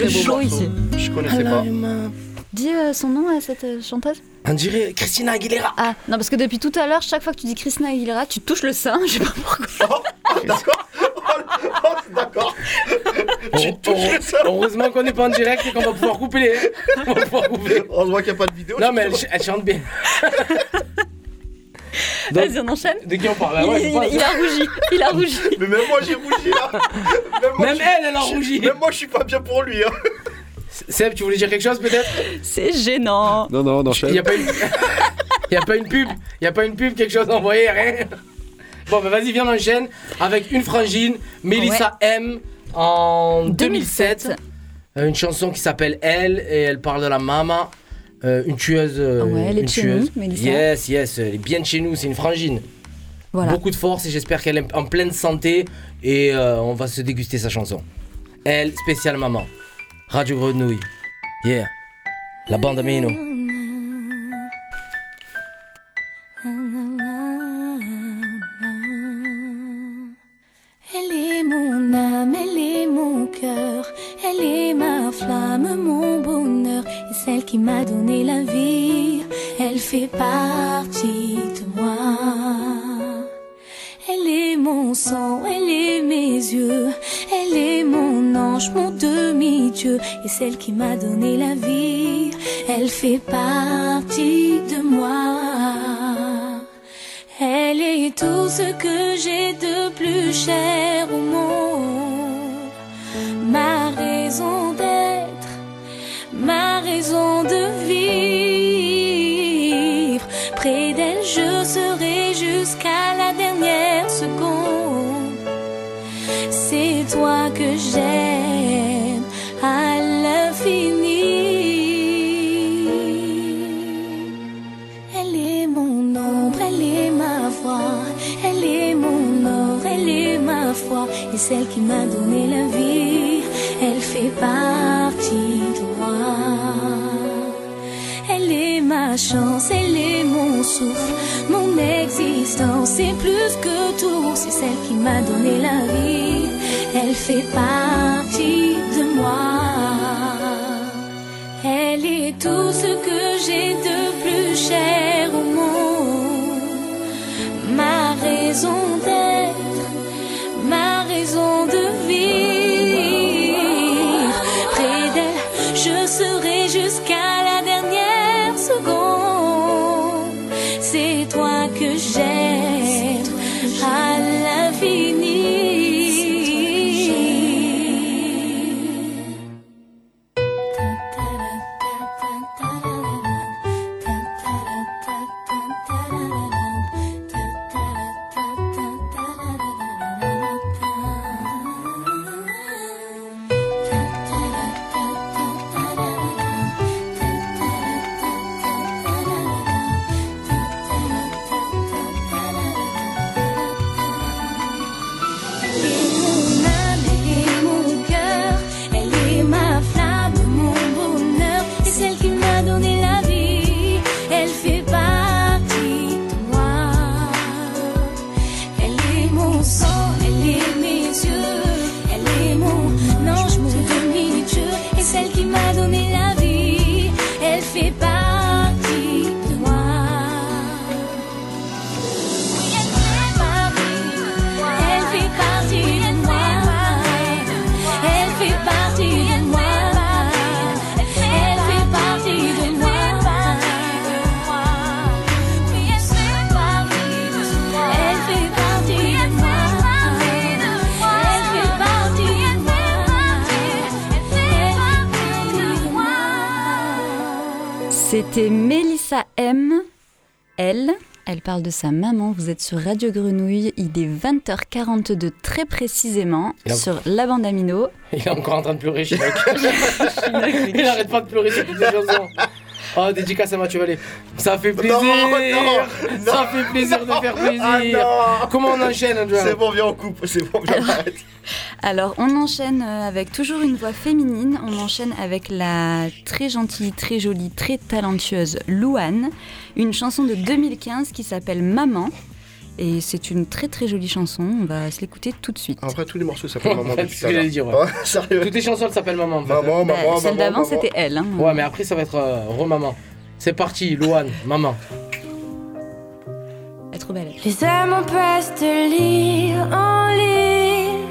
Show ici. Je connaissais pas. Dis euh, son nom à cette euh, chanteuse On dirait Christina Aguilera. Ah, non, parce que depuis tout à l'heure, chaque fois que tu dis Christina Aguilera, tu touches le sein, je sais pas pourquoi. D'accord. D'accord. Oh, oh, heureusement qu'on n'est pas en direct et qu'on va pouvoir couper les. On va pouvoir couper. On se voit qu'il n'y a pas de vidéo. Non, mais elle chante bien. Donc, Vas-y, on enchaîne. de qui on parle? Il, Ah ouais, il- a rougi, il a rougi. Mais même moi j'ai rougi là. Même, moi, Même je- elle, elle a rougi. Même moi je suis pas bien pour lui. Hein. Seb, tu voulais dire quelque chose peut-être? C'est gênant. Non, non, on Il enchaîne. n'y a, pas une... y a pas une pub Il y a pas une pub, quelque chose envoyé, rien Bon, bah vas-y, viens, on enchaîne avec une frangine, Melissa M, en 2007. 2007. Euh, une chanson qui s'appelle Elle, et elle parle de la maman. Euh, une tueuse. euh, Ah ouais, elle est une chez tueuse. nous, Mélissa. Yes, yes, elle est bien de chez nous, c'est une frangine. Voilà. Beaucoup de force et j'espère qu'elle est en pleine santé et euh, on va se déguster sa chanson. Elle, spéciale maman. Radio Grenouille. Yeah. La bande Amino. Elle est mon âme, elle est mon cœur, elle est ma flamme, mon et celle qui m'a donné la vie, elle fait partie de moi. Elle est mon sang, elle est mes yeux, elle est mon ange, mon demi-dieu, et celle qui m'a donné la vie, elle fait partie de moi. Elle est tout ce que j'ai de plus cher au monde, ma raison d'être, ma raison de vivre. Près d'elle, je serai jusqu'à la dernière seconde. C'est toi que j'aime à l'infini. Elle est mon ombre, elle est ma voix, elle est mon or, elle est ma foi, et celle qui m'a donné la vie fait partie de moi. Elle est ma chance, elle est mon souffle, mon existence, c'est plus que tout, c'est celle qui m'a donné la vie, elle fait partie de moi. Elle est tout ce que j'ai de plus cher au monde, ma raison d'être, Elle, elle parle de sa maman. Vous êtes sur Radio Grenouille. Il est 20h42 très précisément a- sur la bande Amino. Il est encore en train de pleurer, Chinook. Il arrête pas de pleurer sur toutes les chansons. Oh, dédicace à Mathieu Vallée. Ça fait plaisir. non, Ça fait plaisir de faire plaisir. Ah non. Comment on enchaîne, Andrea C'est bon, viens on coupe, c'est bon, viens on arrête. Alors, on enchaîne euh, avec toujours une voix féminine. On enchaîne avec la très gentille, très jolie, très talentueuse Louane. Une chanson de 2015 qui s'appelle Maman. Et c'est une très très jolie chanson. On va se l'écouter tout de suite. En vrai, tous les morceaux s'appellent Maman C'est ce que j'allais dire, ouais. Ouais, sérieux. Toutes les chansons elles s'appellent Maman. en. Maman, Bah, maman, celle d'avant, c'était elle. hein. Ouais, mais après ça va être euh, re-maman. C'est parti, Louane, maman. Elle est trop belle. Les amants passent de l'île en l'île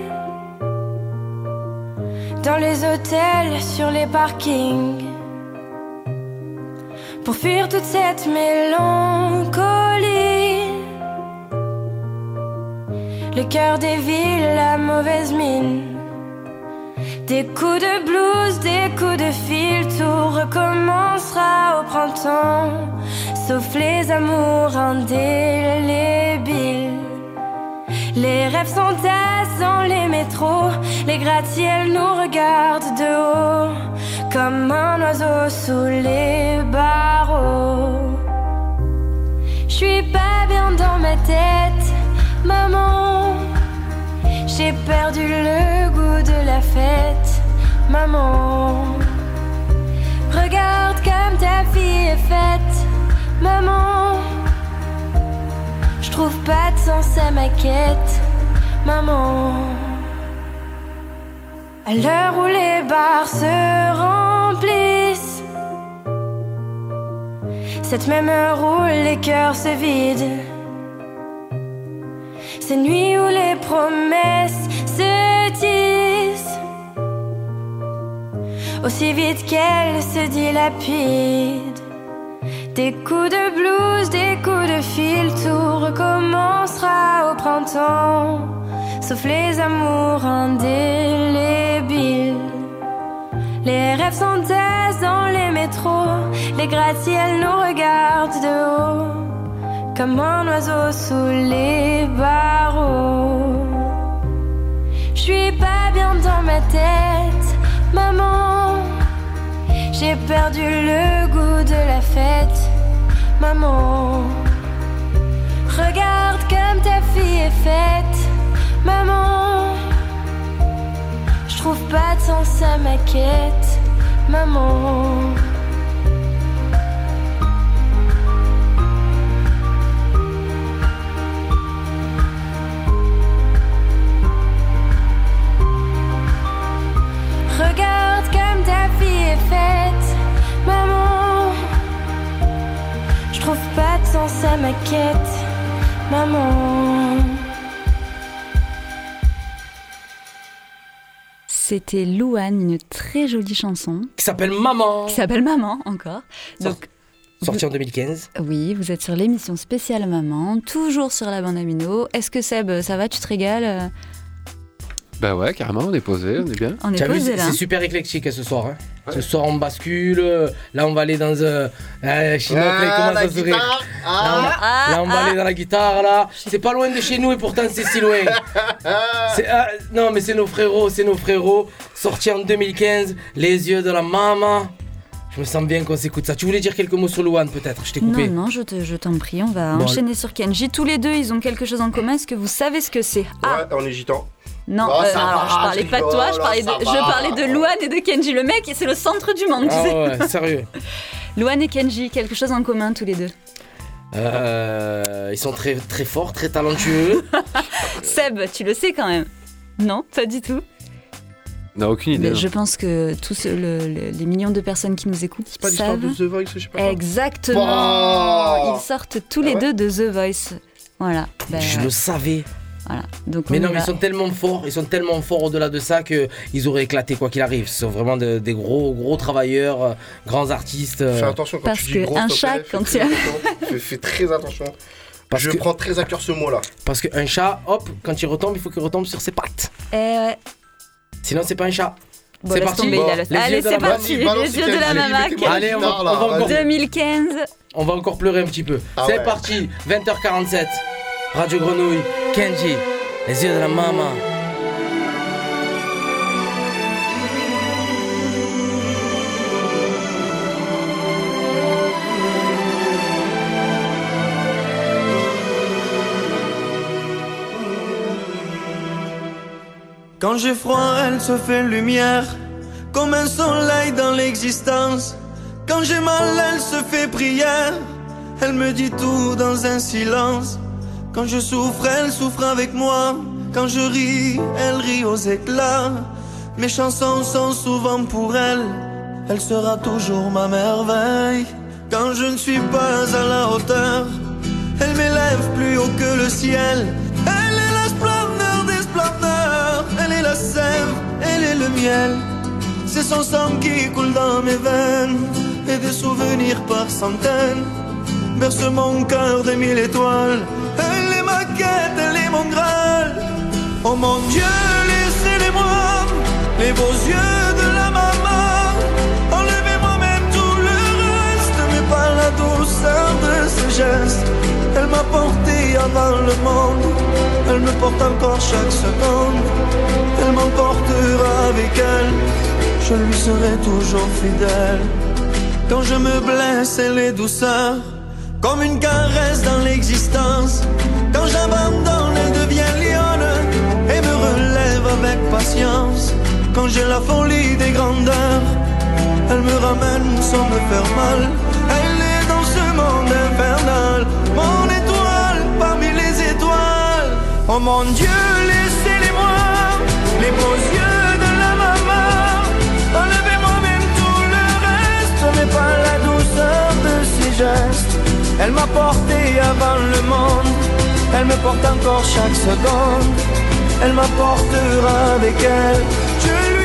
Dans les hôtels, sur les parkings Pour fuir toute cette mélancolie. Le cœur des villes, la mauvaise mine. Des coups de blues, des coups de fil Tout recommencera au printemps. Sauf les amours indélébiles Les rêves s'entassent dans les métros. Les gratte-ciels nous regardent de haut Comme un oiseau sous les barreaux. Je suis pas bien dans ma tête, maman. J'ai perdu le goût de la fête, maman. Regarde comme ta fille est faite, maman. Je trouve pas de sens à ma quête, maman. À l'heure où les bars se remplissent, cette même heure où les cœurs se vident, ces nuits où les promesses se disent aussi vite qu'elle se dilapide. Des coups de blues, des coups de fil, tout recommencera au printemps, sauf les amours indélébiles. Les rêves s'entassent dans les métros, les gratte-ciels nous regardent de haut, comme un oiseau sous les barreaux. Je suis pas bien dans ma tête, maman. J'ai perdu le goût de la fête, maman. Regarde comme ta fille est faite, maman. pas de sens à ma quête, maman. Regarde comme ta vie est faite, trouve pas de sens à ma quête, maman. C'était Louane, une très jolie chanson. Qui s'appelle Maman. Qui s'appelle Maman, encore. Donc, Sorti en 2015. oui, vous êtes sur l'émission spéciale Maman, toujours sur la bande Amino. Est-ce que Seb, ça va? Tu te régales? Bah ouais, carrément, on est posé, on est bien. On est T'as vu, posé c'est là. c'est super éclectique hein, ce soir. hein. Ce soir on bascule. euh, Là on va aller dans. Euh, euh, Chinook, là, il Ah, commence à se ré- guitare. Là, on, Ah. là, on va aller dans la guitare là. C'est pas loin de chez nous et pourtant c'est si loin. Ah, non mais c'est nos frérots, c'est nos frérots. Sorti en 2015, Les yeux de la maman. Je me sens bien qu'on s'écoute ça. Tu voulais dire quelques mots sur Louane peut-être Je t'ai coupé. Non, non, je te- je t'en prie, on va Bon, enchaîner sur Kenji. Tous les deux, ils ont quelque chose en commun. Est-ce que vous savez ce que c'est? Ah, Ouais, on est gitan. Non, Oh, euh, ça alors va, je parlais pas de toi, je parlais de, ça je va. parlais de Luan et de Kenji. Le mec, c'est le centre du monde, tu Ah sais. ouais, sérieux. Luan et Kenji, quelque chose en commun tous les deux? Euh, ils sont très, très forts, très talentueux. Seb, tu le sais quand même Non, pas du tout. On n'a aucune idée. Mais hein. je pense que tous le- le- les millions de personnes qui nous écoutent Pas l'histoire savent. de The Voice, je sais pas. quoi. Exactement. Ils sortent tous les Ah ouais deux de The Voice. Voilà. Ben, Je le savais. Voilà. Donc Mais on non, mais ils sont tellement forts, ils sont tellement forts au-delà de ça qu'ils auraient éclaté quoi qu'il arrive. Ce sont vraiment de- des gros, gros travailleurs, euh, grands artistes. euh, Fais attention quand Parce tu dis que gros, un chat, quand attention. Fais, fais très attention. parce je que, prends très à cœur ce mot-là. parce qu'un chat, hop, quand il retombe, il faut qu'il retombe sur ses pattes. Eh ouais. Sinon, c'est pas un chat. Bon, C'est parti. tomber, Les Allez, yeux de c'est la parti. maman. Les yeux de la Allez, maman. Allez, on va, on encore, vas-y. 2015. on va encore pleurer un petit peu. Ah c'est ouais. parti, 20h47, Radio Grenouille, Kenji, les yeux de la maman. Quand j'ai froid, elle se fait lumière, comme un soleil dans l'existence. Quand j'ai mal, elle se fait prière, elle me dit tout dans un silence. Quand je souffre, elle souffre avec moi. Quand je ris, elle rit aux éclats. Mes chansons sont souvent pour elle, elle sera toujours ma merveille. Quand je ne suis pas à la hauteur, elle m'élève plus haut que le ciel. Elle est la splendeur des splendeurs, elle est la sève, elle est le miel. C'est son sang qui coule dans mes veines et des souvenirs par centaines. Berce mon cœur de mille étoiles. Oh mon Dieu, laissez-les-moi, les beaux yeux de la maman. Enlevez-moi même tout le reste, mais pas la douceur de ses gestes. Elle m'a porté avant le monde, elle me porte encore chaque seconde. Elle m'emportera avec elle, je lui serai toujours fidèle. Quand je me blesse, elle est douceur, comme une caresse dans l'existence. Quand j'abandonne, Quand j'ai la folie des grandeurs, elle me ramène sans me faire mal. Elle est dans ce monde infernal, mon étoile parmi les étoiles. Oh mon Dieu, laissez-les-moi, les beaux yeux de la maman. Enlevez-moi même tout le reste, mais pas la douceur de ses gestes. Elle m'a porté avant le monde, elle me porte encore chaque seconde. Elle m'apportera avec elle,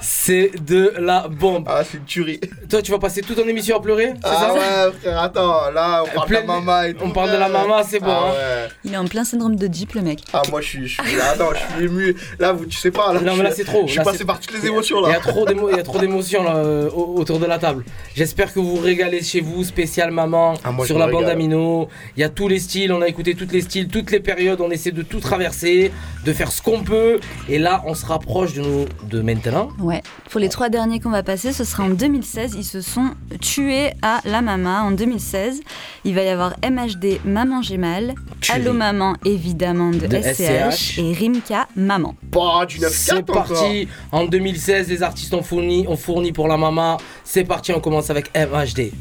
C'est de la bombe. Ah, c'est une tuerie. Toi, tu vas passer toute ton émission à pleurer C'est Ah ça ouais, frère, attends, là, on parle de la maman et tout. On parle de la maman, c'est bon. Ah hein. Il est en plein syndrome de Jeep, le mec. Ah, moi, je suis, je suis, ah non, je suis ému. Là, vous, tu sais pas, là. Non, mais là, c'est trop. Je suis Là, passé par toutes les émotions, Il y là. a trop d'émo- il y a trop d'émotions là, euh, au- autour de la table. J'espère que vous vous régalez chez vous, spécial maman, Ah, moi, sur la bande régale. Amino. Il y a tous les styles, on a écouté toutes les styles, toutes les périodes, on essaie de tout traverser, de faire ce qu'on peut. Et là, on se rapproche de, nous, de maintenant. Ouais. Pour les trois derniers qu'on va passer, ce sera en 2016. Ils se sont tués à La Mama en 2016. Il va y avoir MHD Maman J'ai Mal, Maman évidemment de, De SCH, SCH. et Rimka Maman. Pas du 9-4 C'est encore. parti. En 2016, les artistes ont fourni, ont fourni pour la maman. C'est parti, on commence avec MHD.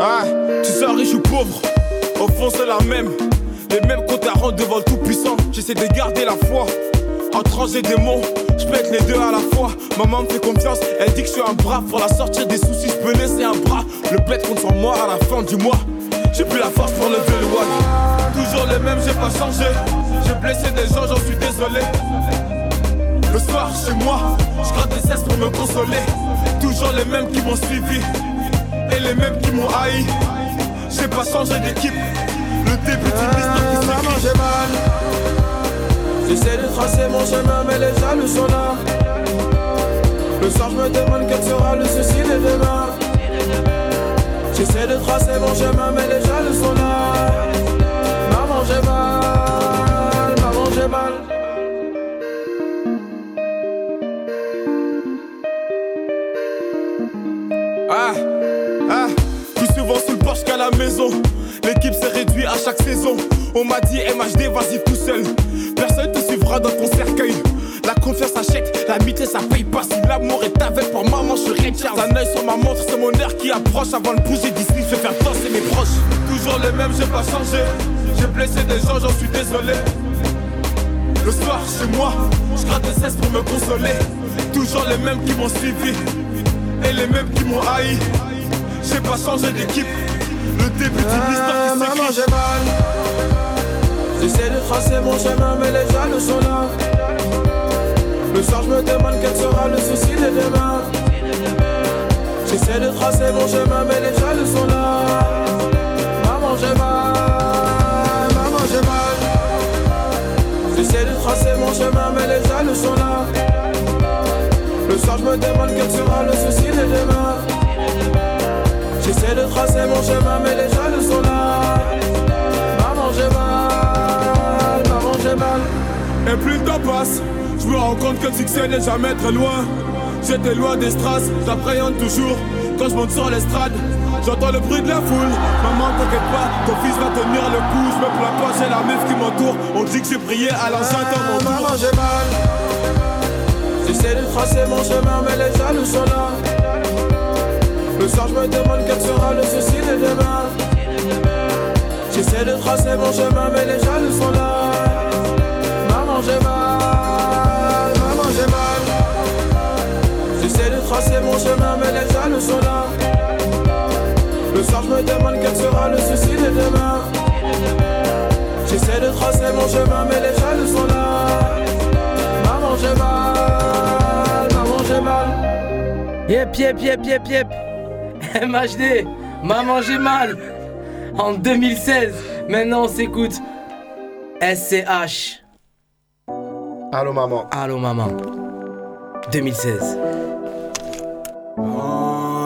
Ah, tu sois riche ou pauvre, au fond c'est la même. Les mêmes comptes à rendre devant le tout-puissant. J'essaie de garder la foi. Anges et démons, je pète les deux à la fois. Maman me fait confiance, elle dit que je suis un bras. Pour la sortir des soucis, je peux laisser un bras. Le compte sur moi à la fin du mois. J'ai plus la force pour lever le one. Toujours les mêmes, j'ai pas changé. J'ai blessé des gens, j'en suis désolé. Le soir chez moi, je gratte des cesses pour me consoler. Toujours les mêmes qui m'ont suivi et les mêmes qui m'ont haï. J'ai pas changé d'équipe. Le début d'une histoire qui Maman, j'ai mal. J'essaie de tracer mon chemin, mais les jaloux sont là. Le soir, je me demande quel sera le souci de demain. J'essaie de tracer mon chemin, mais les jaloux sont là. Maman, j'ai mal. Maman, j'ai mal. Ah, ah, plus souvent sous le porche qu'à la maison. L'équipe s'est réduite à chaque saison. On m'a dit MHD, vas-y tout seul. Personne te suivra dans ton cercueil. La confiance achète, l'amitié ça paye pas. Si l'amour est avec pour maman, je suis Richard. Un œil sur ma montre, c'est mon air qui approche. Avant de bouger d'ici, je vais faire danser mes proches. Toujours les mêmes, j'ai pas changé. J'ai blessé des gens, j'en suis désolé. Le soir chez moi, je gratte des cesses pour me consoler. Toujours les mêmes qui m'ont suivi et les mêmes qui m'ont haï. J'ai pas changé d'équipe. Le début d'une histoire qui Maman, j'ai mal. J'essaie de tracer mon chemin, mais les jaloux sont là. Le soir, je me demande quel sera le souci de demain. J'essaie de tracer mon chemin, mais les jaloux sont là. Maman, j'ai mal. Maman, j'ai mal. J'essaie de tracer mon chemin, mais les jaloux sont là. Le soir, je me demande quel sera le souci de demain. J'essaie de tracer mon chemin, mais les jaloux sont là. Maman, j'ai mal. Maman, j'ai mal. Et plus le temps passe, je me rends compte que le succès n'est jamais très loin. J'étais loin des strass, j'appréhende toujours quand je monte sur l'estrade. J'entends le bruit de la foule, maman t'inquiète pas, ton fils va tenir le coup. Je me plains pas, j'ai la meuf qui m'entoure. On dit que j'ai prié à l'enceinte dans mon Maman, j'ai mal. J'essaie de tracer mon chemin, mais les jaloux sont là. Le soir, je me demande quel sera le souci de demain. J'essaie de tracer mon chemin, mais les jaloux sont là. Maman, j'ai mal. Maman, j'ai mal. J'essaie de tracer mon chemin, mais les jaloux sont là. Le soir, je me demande quel sera le souci de demain. J'essaie de tracer mon chemin, mais les jaloux sont là. Maman, j'ai mal. Maman, j'ai mal. Yep, yep, yep, yep, yep. MHD, Maman j'ai mal. En 2016, maintenant on s'écoute. SCH. Allô, maman. Allô, maman. 2016. Oh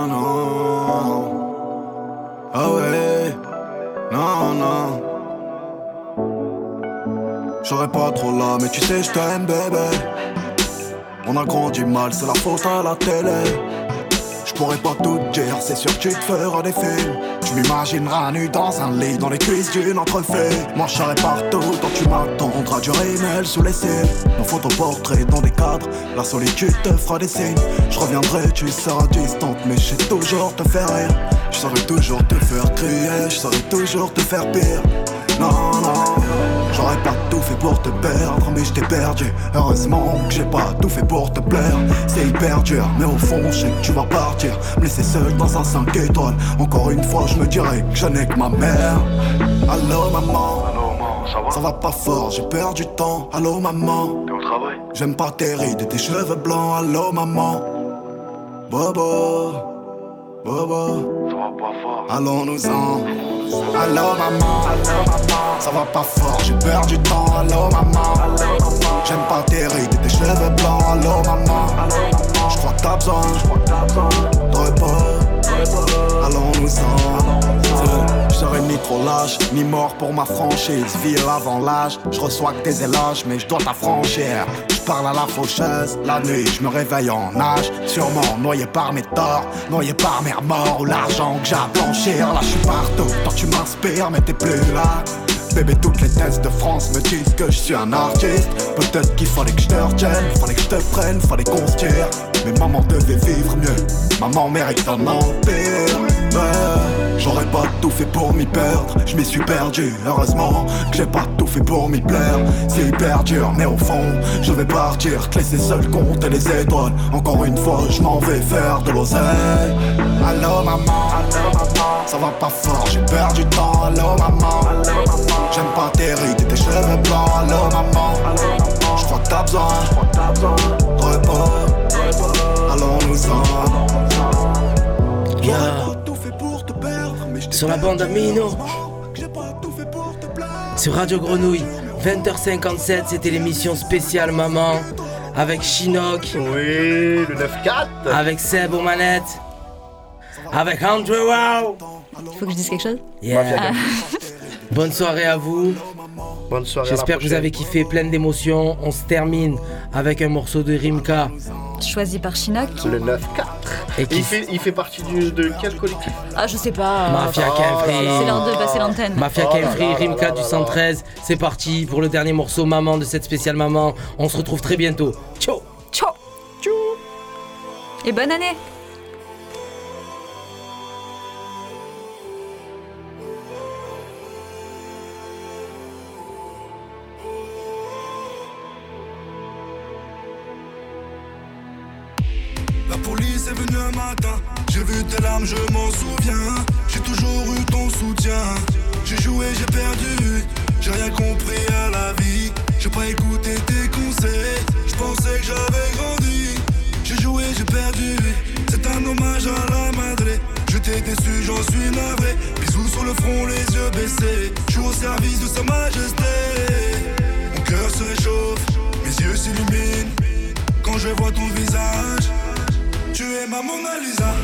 non. Ah ouais. Non, non. J'aurais pas trop là, mais tu sais, je t'aime, bébé. On a grandi mal, c'est la faute à la télé. Pourrais pas tout dire, c'est sûr que tu te feras des films. Tu m'imagineras nu dans un lit, dans les cuisses d'une entrefait. Marcherai partout, quand tu m'attendras du rémel sous les cils. Nos photoportraits dans des cadres, la solitude te fera des signes. Je reviendrai, tu seras distante, mais je sais toujours te faire rire. Je saurais toujours te faire crier, je saurais toujours te faire pire. Non, non, j'aurais pas tout fait pour te perdre, mais je t'ai perdu. Heureusement que j'ai pas tout fait pour te plaire. C'est hyper dur, mais au fond, je sais que tu vas partir. Me laisser seul dans un 5 étoiles. Encore une fois, je me dirais que je n'ai que ma mère. Allô, maman. Ça va? Pas fort, j'ai perdu du temps. Allô, maman. T'es au travail? J'aime pas tes rides et tes cheveux blancs. Allô, maman. Bobo. Bobo. Ça va pas fort. Allons-nous-en. Allô maman, ça va pas fort, j'ai perdu du temps, allô maman. J'aime pas tes rides et tes cheveux blancs, allô maman. J'crois que t'as besoin. De repos, allons-nous-en je serai ni trop lâche, ni mort pour ma franchise. Ville avant l'âge, je reçois que des éloges, mais je dois t'affranchir. Je parle à la faucheuse, la nuit, je me réveille en nage. Sûrement noyé par mes torts, noyé par mes remords ou l'argent que j'ai à blanchir. Là, je suis partout, toi tu m'inspires, mais t'es plus là. Bébé, toutes les thèses de France me disent que je suis un artiste. Peut-être qu'il fallait que je te retienne, fallait que je te prenne, fallait qu'on se tire. Mais maman devait vivre mieux, maman mérite un empire. J'aurais pas tout fait pour m'y perdre, je m'y suis perdu. Heureusement que j'ai pas tout fait pour m'y plaire. C'est hyper dur, mais au fond, je vais partir, te laisser seul compter les étoiles. Encore une fois, je m'en vais faire de l'oseille. Allô maman, ça va pas fort, j'ai perdu du temps. Allô maman, j'aime pas tes rides et tes cheveux blancs. Allô maman, je crois que t'as besoin de repos. Allons-nous-en. Yeah. Sur la bande Amino. Sur Radio Grenouille, 20h57, c'était l'émission spéciale Maman. Avec Chinook. Oui, le 9-4. Avec Seb aux manettes. Avec Andrew Wow. Faut que je dise quelque chose? Yeah. Bonne soirée à vous. Bonne soirée. J'espère que vous avez kiffé, plein d'émotions. On se termine avec un morceau de Rimka. Choisi par Chinook. Le 9-4. Et Et qui il fait, il fait partie du- de quel collectif? Ah, je sais pas. Mafia Oh. C'est l'heure de passer l'antenne. Mafia Oh là Rimka du là 113. C'est parti pour le dernier morceau Maman de cette spéciale Maman. On se retrouve très bientôt. Ciao Ciao. Et bonne année j'en suis navré. Bisous sur le front, les yeux baissés. Je suis au service de sa majesté. Mon cœur se réchauffe, mes yeux s'illuminent. Quand je vois ton visage, tu es ma Mona Lisa.